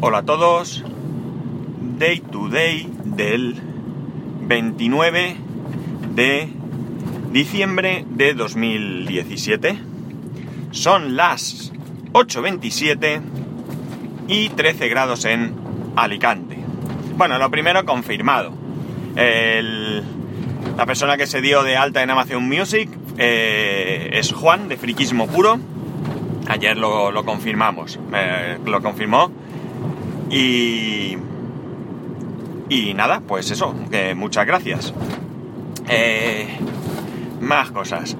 Hola a todos. Day to day del 29 de diciembre de 2017. Son las 8.27 y 13 grados en Alicante. Bueno, lo primero confirmado. La persona que se dio de alta en Amazon Music eh, es Juan de Friquismo Puro. Ayer lo, lo confirmamos, eh, lo confirmó. Y. Y nada, pues eso, muchas gracias. Eh, más cosas.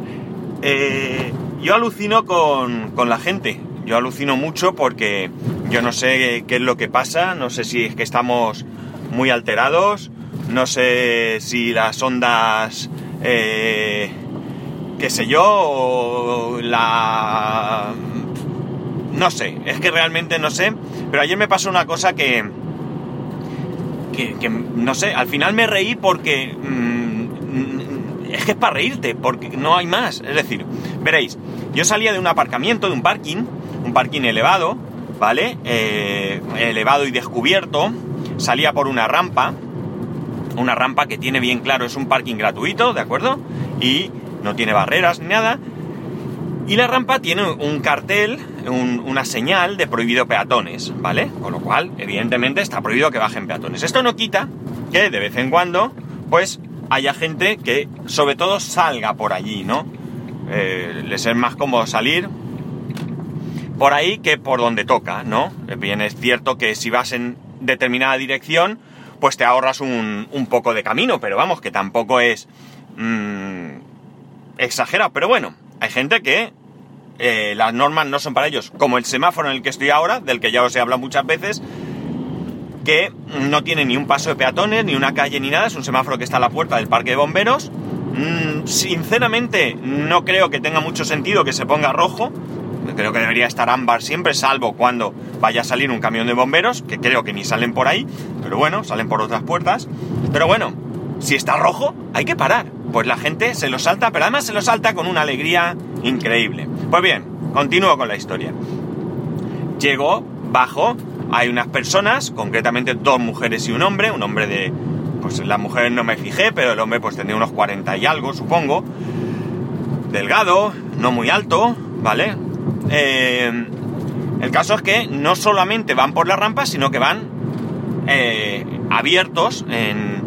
Eh, yo alucino con, con la gente. Yo alucino mucho porque yo no sé qué es lo que pasa, no sé si es que estamos muy alterados, no sé si las ondas, eh, qué sé yo, o la... No sé, es que realmente no sé, pero ayer me pasó una cosa que, que, no sé, al final me reí porque mm, es que es para reírte, porque no hay más. Es decir, veréis, yo salía de un aparcamiento, de un parking, un parking elevado, ¿vale? Eh, elevado y descubierto, salía por una rampa, una rampa que tiene bien claro, es un parking gratuito, ¿de acuerdo? Y no tiene barreras ni nada. Y la rampa tiene un cartel, un- una señal de prohibido peatones, ¿vale? Con lo cual, evidentemente, está prohibido que bajen peatones. Esto no quita que de vez en cuando, pues, haya gente que, sobre todo, salga por allí, ¿no? Eh, les es más cómodo salir por ahí que por donde toca, ¿no? Bien, es cierto que si vas en determinada dirección, pues te ahorras un, un poco de camino, pero vamos, que tampoco es mm, exagerado. Pero bueno, hay gente que eh, las normas no son para ellos, como el semáforo en el que estoy ahora, del que ya os he hablado muchas veces, que no tiene ni un paso de peatones, ni una calle, ni nada, es un semáforo que está a la puerta del parque de bomberos. Mm, sinceramente, no creo que tenga mucho sentido que se ponga rojo. Creo que debería estar ámbar siempre, salvo cuando vaya a salir un camión de bomberos, que creo que ni salen por ahí, pero bueno, salen por otras puertas. Pero bueno, si está rojo, hay que parar. Pues la gente se lo salta, pero además se lo salta con una alegría increíble. Pues bien, continúo con la historia. Llego, bajo, hay unas personas, concretamente dos mujeres y un hombre, un hombre de... Pues la mujer no me fijé, pero el hombre pues tendría unos 40 y algo, supongo. Delgado, no muy alto, ¿vale? Eh, el caso es que no solamente van por la rampa, sino que van eh, abiertos en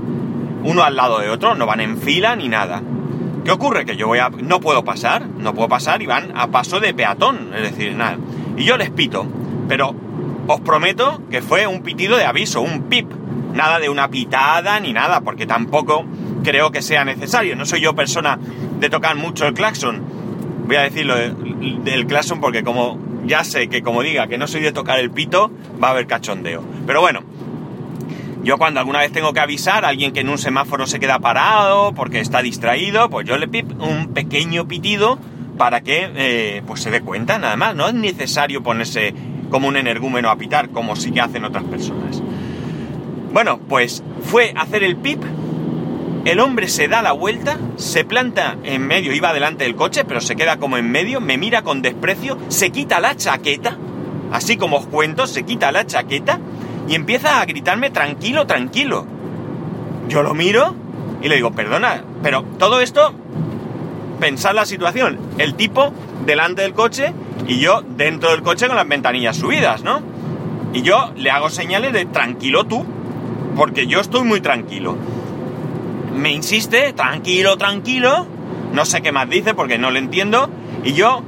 uno al lado de otro, no van en fila ni nada. ¿Qué ocurre? Que yo voy a. no puedo pasar, no puedo pasar y van a paso de peatón, es decir, nada. Y yo les pito, pero os prometo que fue un pitido de aviso, un pip, nada de una pitada ni nada, porque tampoco creo que sea necesario. No soy yo persona de tocar mucho el claxon. Voy a decirlo de- del claxon porque como ya sé que como diga que no soy de tocar el pito, va a haber cachondeo. Pero bueno, yo cuando alguna vez tengo que avisar a alguien que en un semáforo se queda parado porque está distraído, pues yo le pip un pequeño pitido para que eh, pues se dé cuenta nada más. No es necesario ponerse como un energúmeno a pitar como sí que hacen otras personas. Bueno, pues fue hacer el pip. El hombre se da la vuelta, se planta en medio, iba delante del coche, pero se queda como en medio, me mira con desprecio, se quita la chaqueta, así como os cuento, se quita la chaqueta y empieza a gritarme tranquilo, tranquilo. Yo lo miro y le digo, perdona, pero todo esto, pensad la situación, el tipo delante del coche y yo dentro del coche con las ventanillas subidas, ¿no? Y yo le hago señales de tranquilo tú, porque yo estoy muy tranquilo. Me insiste, tranquilo, tranquilo, no sé qué más dice porque no le entiendo, y yo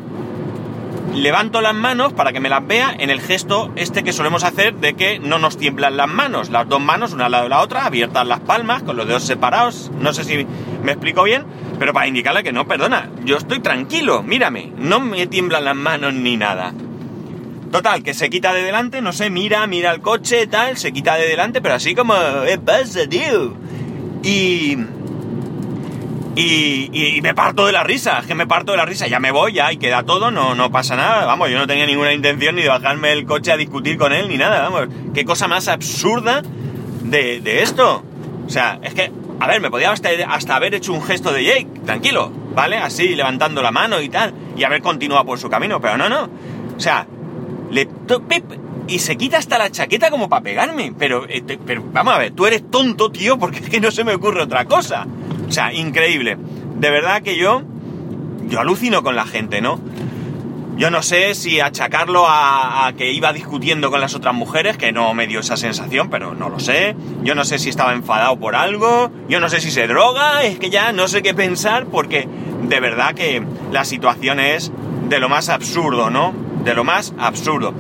levanto las manos para que me las vea en el gesto este que solemos hacer de que no nos tiemblan las manos, las dos manos una al lado de la otra, abiertas las palmas, con los dedos separados, no sé si me explico bien, pero para indicarle que no, perdona, yo estoy tranquilo, mírame, no me tiemblan las manos ni nada. Total, que se quita de delante, no sé, mira, mira el coche, tal, se quita de delante, pero así como, ¿qué pasa, tío? Y... Y, y- me parto de la risa, es que me parto de la risa, ya me voy, ya, y queda todo, no, no pasa nada, vamos, yo no tenía ninguna intención ni de bajarme del coche a discutir con él, ni nada, vamos, qué cosa más absurda de, de esto. O sea, es que, a ver, me podía hasta, hasta haber hecho un gesto de Jake, tranquilo, ¿vale? Así, levantando la mano y tal, y haber continuado por su camino, pero no, no. O sea, le pip, y se quita hasta la chaqueta como para pegarme. Pero, eh, pero vamos a ver, tú eres tonto, tío, porque es que no se me ocurre otra cosa. O sea, increíble. De verdad que yo, yo alucino con la gente, ¿no? Yo no sé si achacarlo a, que iba discutiendo con las otras mujeres, que no me dio esa sensación, pero no lo sé. Yo no sé si estaba enfadado por algo. Yo no sé si se droga. Es que ya no sé qué pensar porque de verdad que la situación es de lo más absurdo, ¿no? De lo más absurdo.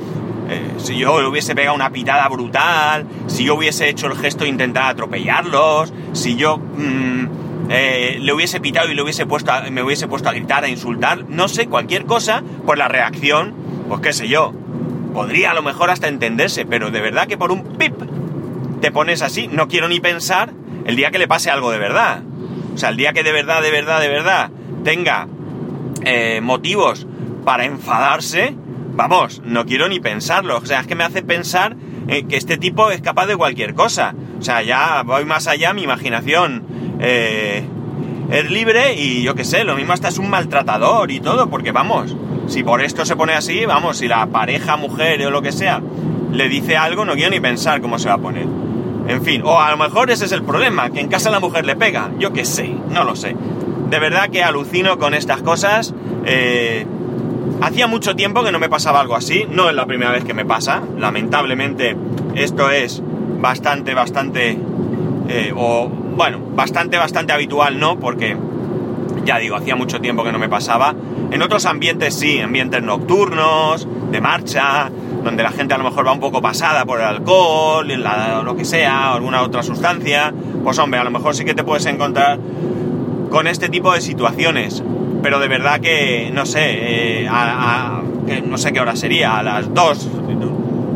Eh, si yo le hubiese pegado una pitada brutal, si yo hubiese hecho el gesto de intentar atropellarlos, si yo... Mm, eh, le hubiese pitado y le hubiese puesto me hubiese puesto a gritar, a insultar, no sé, cualquier cosa, pues la reacción, pues qué sé yo, podría a lo mejor hasta entenderse, pero de verdad que por un pip te pones así, no quiero ni pensar el día que le pase algo de verdad. O sea, el día que de verdad, de verdad, de verdad tenga eh, motivos para enfadarse, vamos, no quiero ni pensarlo. O sea, es que me hace pensar eh, que este tipo es capaz de cualquier cosa. O sea, ya voy más allá, mi imaginación eh, es libre y yo qué sé, lo mismo hasta es un maltratador y todo, porque vamos, si por esto se pone así, vamos, si la pareja, mujer o lo que sea le dice algo, no quiero ni pensar cómo se va a poner. En fin, o a lo mejor ese es el problema, que en casa la mujer le pega, yo qué sé, no lo sé. De verdad que alucino con estas cosas. Eh, hacía mucho tiempo que no me pasaba algo así, no es la primera vez que me pasa, lamentablemente esto es bastante, bastante, eh, o bueno, bastante, bastante habitual no, porque ya digo, hacía mucho tiempo que no me pasaba. En otros ambientes sí, ambientes nocturnos, de marcha, donde la gente a lo mejor va un poco pasada por el alcohol, lo que sea, alguna otra sustancia, pues hombre, a lo mejor sí que te puedes encontrar con este tipo de situaciones. Pero de verdad que, no sé, eh, que no sé qué hora sería, a las 2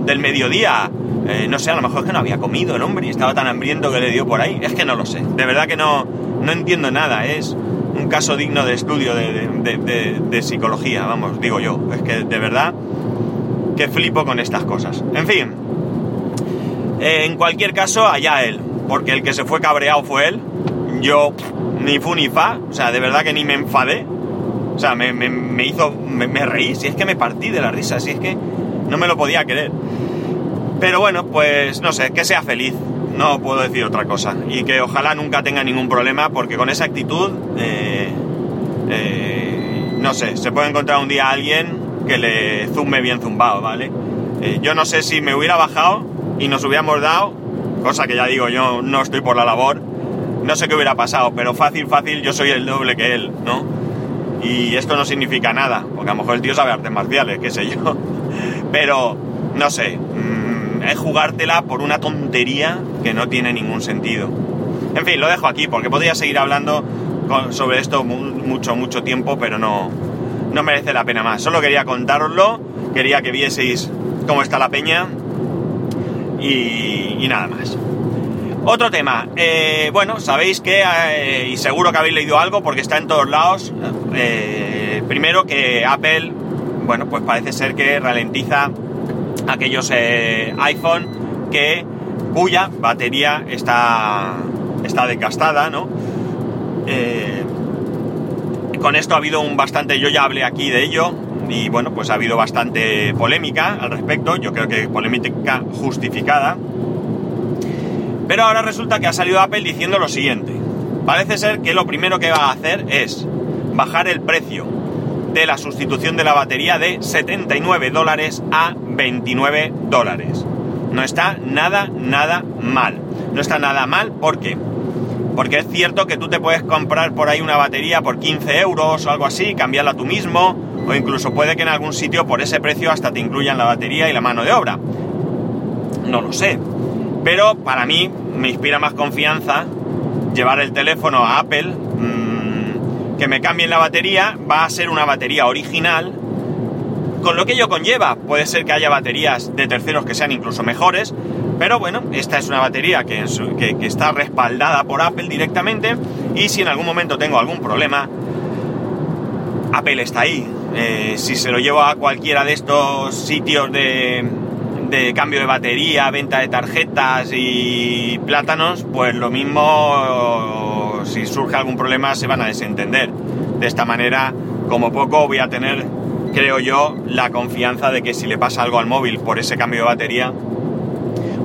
del mediodía, eh, no sé, a lo mejor es que no había comido el hombre y estaba tan hambriento que le dio por ahí. Es que no lo sé. De verdad que no, no entiendo nada. Es un caso digno de estudio de, psicología, vamos, digo yo. Es que de verdad que flipo con estas cosas. En fin. Eh, en cualquier caso, allá él. Porque el que se fue cabreado fue él. Yo ni fu ni fa. O sea, de verdad que ni me enfadé. O sea, me, hizo... Me, me reí. Si es que me partí de la risa. Si es que no me lo podía creer. Pero bueno, pues no sé, que sea feliz, no puedo decir otra cosa. Y que ojalá nunca tenga ningún problema, porque con esa actitud, eh, eh, no sé, se puede encontrar un día a alguien que le zumbe bien zumbado, ¿vale? Eh, yo no sé si me hubiera bajado y nos hubiéramos dado, cosa que ya digo, yo no estoy por la labor, no sé qué hubiera pasado, pero fácil, fácil, yo soy el doble que él, ¿no? Y esto no significa nada, porque a lo mejor el tío sabe artes marciales, qué sé yo. Pero, no sé, es jugártela por una tontería que no tiene ningún sentido. En fin, lo dejo aquí porque podría seguir hablando sobre esto mucho, mucho tiempo, pero no, no merece la pena más. Solo quería contároslo, quería que vieseis cómo está la peña y, nada más. Otro tema, eh, bueno, sabéis que, eh, y seguro que habéis leído algo porque está en todos lados, eh, primero que Apple, bueno, pues parece ser que ralentiza aquellos eh, iPhone que cuya batería está, está ¿no? Eh, con esto ha habido un bastante, yo ya hablé aquí de ello, y bueno, pues ha habido bastante polémica al respecto, yo creo que polémica justificada. Pero ahora resulta que ha salido Apple diciendo lo siguiente. Parece ser que lo primero que va a hacer es bajar el precio de la sustitución de la batería de 79 dólares a 29 dólares. No está nada, nada mal. No está nada mal porque porque es cierto que tú te puedes comprar por ahí una batería por 15 euros o algo así, cambiarla tú mismo, o incluso puede que en algún sitio por ese precio hasta te incluyan la batería y la mano de obra. No lo sé. Pero para mí me inspira más confianza llevar el teléfono a Apple, mm, que me cambien la batería, va a ser una batería original con lo que ello conlleva. Puede ser que haya baterías de terceros que sean incluso mejores, pero bueno, esta es una batería que, está respaldada por Apple directamente y si en algún momento tengo algún problema, Apple está ahí. Eh, si se lo llevo a cualquiera de estos sitios de, de cambio de batería, venta de tarjetas y plátanos, pues lo mismo, si surge algún problema, se van a desentender. De esta manera, como poco, voy a tener creo yo, la confianza de que si le pasa algo al móvil por ese cambio de batería,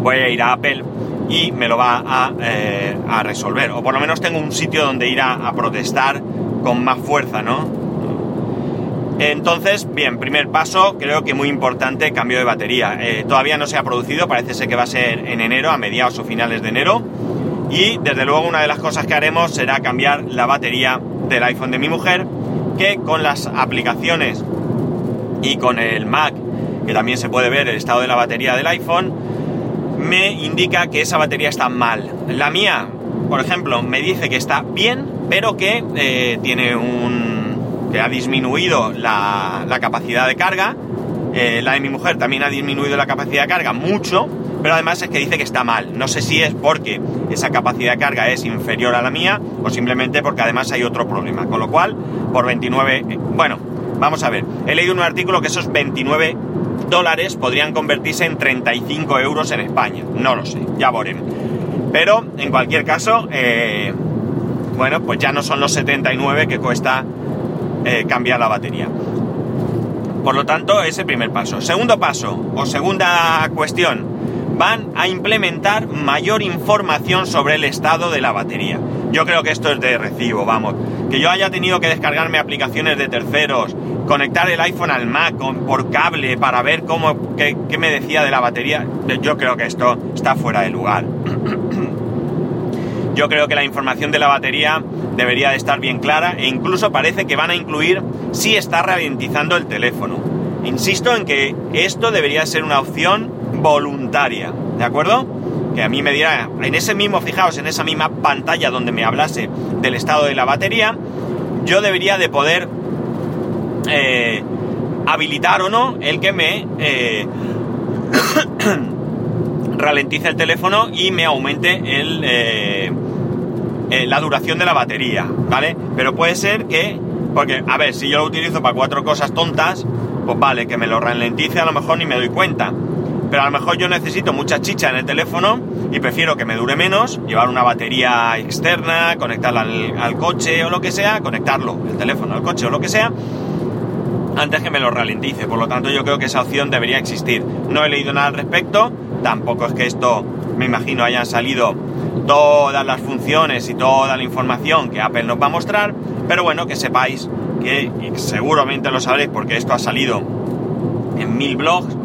voy a ir a Apple y me lo va a, eh, resolver. O por lo menos tengo un sitio donde ir a, protestar con más fuerza, ¿no? Entonces, bien, primer paso, creo que muy importante, cambio de batería. Eh, todavía no se ha producido, parece ser que va a ser en enero, a mediados o finales de enero. Y desde luego una de las cosas que haremos será cambiar la batería del iPhone de mi mujer, que con las aplicaciones y con el Mac, que también se puede ver el estado de la batería del iPhone, me indica que esa batería está mal. La mía, por ejemplo, me dice que está bien, pero que eh, tiene un. que ha disminuido la, capacidad de carga. Eh, la de mi mujer también ha disminuido la capacidad de carga mucho, pero además es que dice que está mal. No sé si es porque esa capacidad de carga es inferior a la mía o simplemente porque además hay otro problema. Con lo cual, por 29. Eh, bueno, vamos a ver. He leído un artículo que esos 29 dólares podrían convertirse en 35 euros en España. No lo sé, ya veremos. Pero, en cualquier caso, eh, bueno, pues ya no son los 79 que cuesta eh, cambiar la batería. Por lo tanto, ese primer paso. Segundo paso, o segunda cuestión, van a implementar mayor información sobre el estado de la batería. Yo creo que esto es de recibo, vamos. Que yo haya tenido que descargarme aplicaciones de terceros, conectar el iPhone al Mac por cable para ver cómo, qué, me decía de la batería, yo creo que esto está fuera de lugar. yo creo que la información de la batería debería de estar bien clara e incluso parece que van a incluir si está ralentizando el teléfono. Insisto en que esto debería ser una opción voluntaria, ¿de acuerdo? Que a mí me diera, en ese mismo, fijaos, en esa misma pantalla donde me hablase del estado de la batería, yo debería de poder eh, habilitar o no el que me eh, ralentice el teléfono y me aumente el, eh, la duración de la batería, ¿vale? Pero puede ser que, porque, a ver, si yo lo utilizo para cuatro cosas tontas, pues vale, que me lo ralentice a lo mejor ni me doy cuenta. Pero a lo mejor yo necesito mucha chicha en el teléfono y prefiero que me dure menos, llevar una batería externa, conectarla al, coche o lo que sea, conectarlo, el teléfono al coche o lo que sea, antes que me lo ralentice. Por lo tanto, yo creo que esa opción debería existir. No he leído nada al respecto, tampoco es que esto, me imagino, hayan salido todas las funciones y toda la información que Apple nos va a mostrar, pero bueno, que sepáis que, seguramente lo sabréis porque esto ha salido en mil blogs,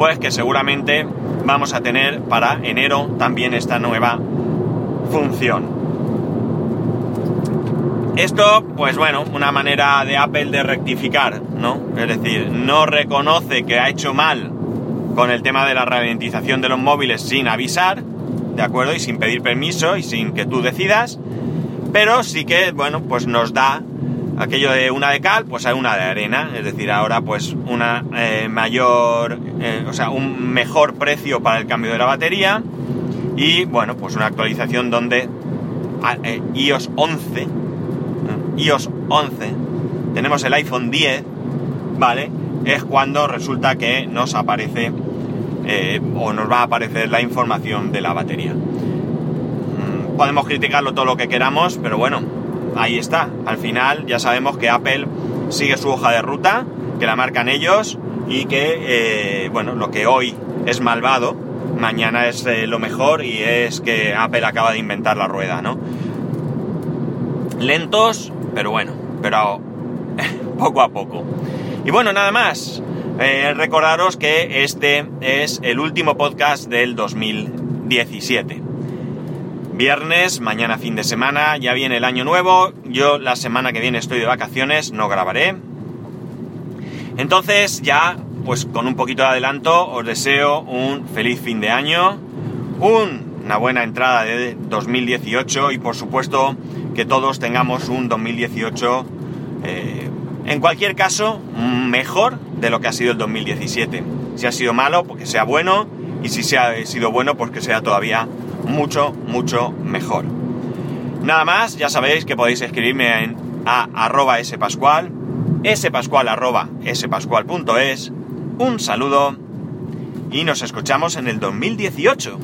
pues que seguramente vamos a tener para enero también esta nueva función. Esto, pues bueno, una manera de Apple de rectificar, ¿no? Es decir, no reconoce que ha hecho mal con el tema de la ralentización de los móviles sin avisar, ¿de acuerdo? Y sin pedir permiso y sin que tú decidas, pero sí que, bueno, pues nos da aquello de una de cal, pues hay una de arena, es decir, ahora pues una eh, mayor, eh, o sea, un mejor precio para el cambio de la batería y, bueno, pues una actualización donde ah, eh, iOS 11 iOS 11, tenemos el iPhone 10, ¿vale? Es cuando resulta que nos aparece o nos va a aparecer la información de la batería. Mm, podemos criticarlo todo lo que queramos, pero bueno, ahí está. Al final ya sabemos que Apple sigue su hoja de ruta, que la marcan ellos y que, eh, bueno, lo que hoy es malvado, mañana es eh, lo mejor y es que Apple acaba de inventar la rueda, ¿no? Lentos, pero bueno, pero poco a poco. Y bueno, nada más. Eh, recordaros que este es el último podcast del 2017. Viernes, mañana fin de semana, ya viene el año nuevo. Yo la semana que viene estoy de vacaciones, no grabaré. Entonces ya, pues con un poquito de adelanto, os deseo un feliz fin de año, una buena entrada de 2018 y por supuesto que todos tengamos un 2018, eh, en cualquier caso, mejor de lo que ha sido el 2017. Si ha sido malo, porque sea bueno, y si se ha sido bueno, pues que sea todavía mucho, mucho mejor. Nada más, ya sabéis que podéis escribirme en a arroba spascual, spascual arroba spascual.es, un saludo y nos escuchamos en el 2018.